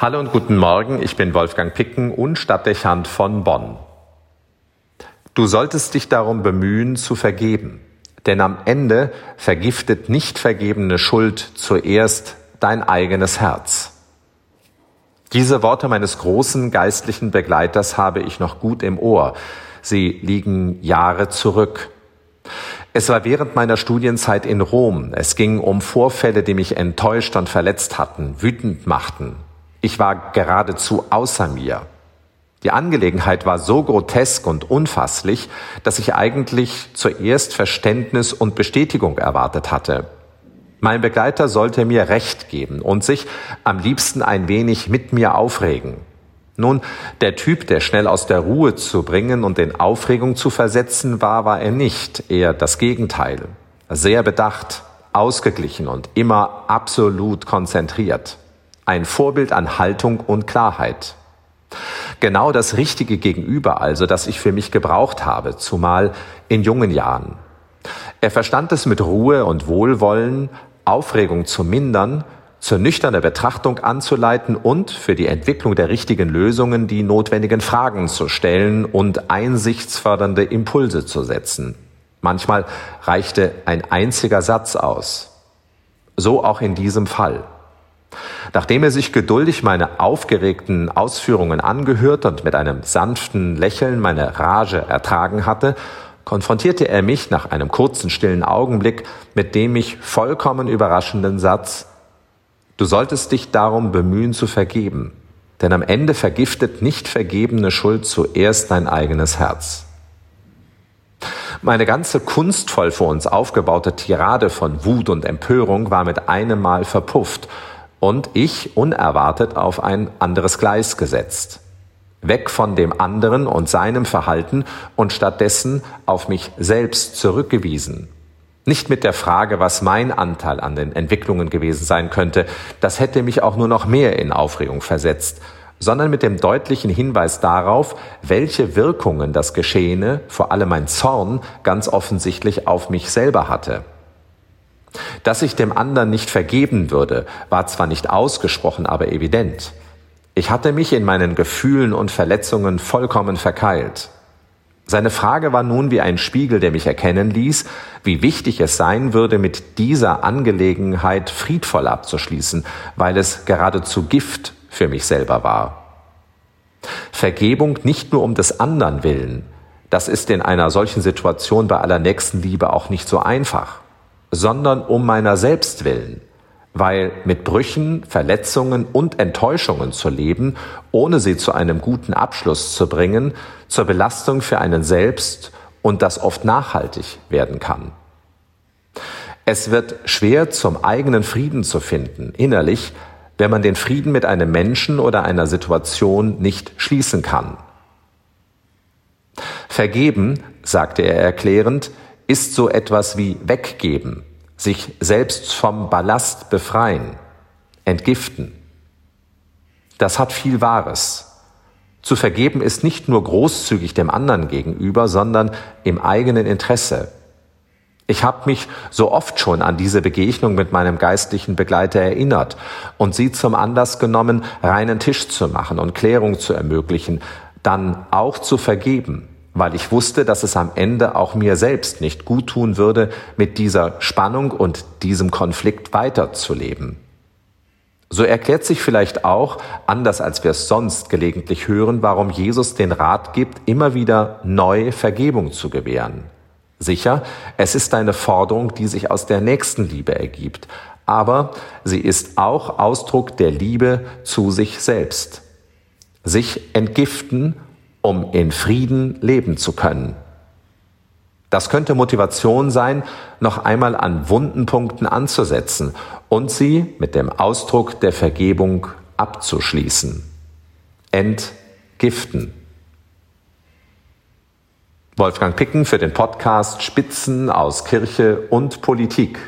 Hallo und guten Morgen, ich bin Wolfgang Picken und Stadtdechant von Bonn. Du solltest dich darum bemühen, zu vergeben, denn am Ende vergiftet nicht vergebene Schuld zuerst dein eigenes Herz. Diese Worte meines großen geistlichen Begleiters habe ich noch gut im Ohr. Sie liegen Jahre zurück. Es war während meiner Studienzeit in Rom. Es ging um Vorfälle, die mich enttäuscht und verletzt hatten, wütend machten, ich war geradezu außer mir. Die Angelegenheit war so grotesk und unfasslich, dass ich eigentlich zuerst Verständnis und Bestätigung erwartet hatte. Mein Begleiter sollte mir Recht geben und sich am liebsten ein wenig mit mir aufregen. Nun, der Typ, der schnell aus der Ruhe zu bringen und in Aufregung zu versetzen war, war er nicht, eher das Gegenteil. Sehr bedacht, ausgeglichen und immer absolut konzentriert ein Vorbild an Haltung und Klarheit. Genau das richtige Gegenüber also, das ich für mich gebraucht habe, zumal in jungen Jahren. Er verstand es mit Ruhe und Wohlwollen, Aufregung zu mindern, zur nüchternen Betrachtung anzuleiten und für die Entwicklung der richtigen Lösungen die notwendigen Fragen zu stellen und einsichtsfördernde Impulse zu setzen. Manchmal reichte ein einziger Satz aus. So auch in diesem Fall. Nachdem er sich geduldig meine aufgeregten Ausführungen angehört und mit einem sanften Lächeln meine Rage ertragen hatte, konfrontierte er mich nach einem kurzen stillen Augenblick mit dem mich vollkommen überraschenden Satz Du solltest dich darum bemühen zu vergeben, denn am Ende vergiftet nicht vergebene Schuld zuerst dein eigenes Herz. Meine ganze kunstvoll vor uns aufgebaute Tirade von Wut und Empörung war mit einem Mal verpufft und ich unerwartet auf ein anderes Gleis gesetzt. Weg von dem anderen und seinem Verhalten und stattdessen auf mich selbst zurückgewiesen. Nicht mit der Frage, was mein Anteil an den Entwicklungen gewesen sein könnte, das hätte mich auch nur noch mehr in Aufregung versetzt, sondern mit dem deutlichen Hinweis darauf, welche Wirkungen das Geschehene, vor allem mein Zorn, ganz offensichtlich auf mich selber hatte. Dass ich dem anderen nicht vergeben würde, war zwar nicht ausgesprochen, aber evident. Ich hatte mich in meinen Gefühlen und Verletzungen vollkommen verkeilt. Seine Frage war nun wie ein Spiegel, der mich erkennen ließ, wie wichtig es sein würde, mit dieser Angelegenheit friedvoll abzuschließen, weil es geradezu Gift für mich selber war. Vergebung nicht nur um des anderen willen, das ist in einer solchen Situation bei aller Nächstenliebe auch nicht so einfach sondern um meiner selbst willen, weil mit Brüchen, Verletzungen und Enttäuschungen zu leben, ohne sie zu einem guten Abschluss zu bringen, zur Belastung für einen selbst und das oft nachhaltig werden kann. Es wird schwer zum eigenen Frieden zu finden, innerlich, wenn man den Frieden mit einem Menschen oder einer Situation nicht schließen kann. Vergeben, sagte er erklärend, ist so etwas wie weggeben, sich selbst vom Ballast befreien, entgiften. Das hat viel Wahres. Zu vergeben ist nicht nur großzügig dem anderen gegenüber, sondern im eigenen Interesse. Ich habe mich so oft schon an diese Begegnung mit meinem geistlichen Begleiter erinnert und sie zum Anlass genommen, reinen Tisch zu machen und Klärung zu ermöglichen, dann auch zu vergeben weil ich wusste, dass es am Ende auch mir selbst nicht gut tun würde, mit dieser Spannung und diesem Konflikt weiterzuleben. So erklärt sich vielleicht auch, anders als wir es sonst gelegentlich hören, warum Jesus den Rat gibt, immer wieder neue Vergebung zu gewähren. Sicher, es ist eine Forderung, die sich aus der Nächstenliebe ergibt, aber sie ist auch Ausdruck der Liebe zu sich selbst. Sich entgiften um in Frieden leben zu können. Das könnte Motivation sein, noch einmal an wunden Punkten anzusetzen und sie mit dem Ausdruck der Vergebung abzuschließen. Entgiften. Wolfgang Picken für den Podcast Spitzen aus Kirche und Politik.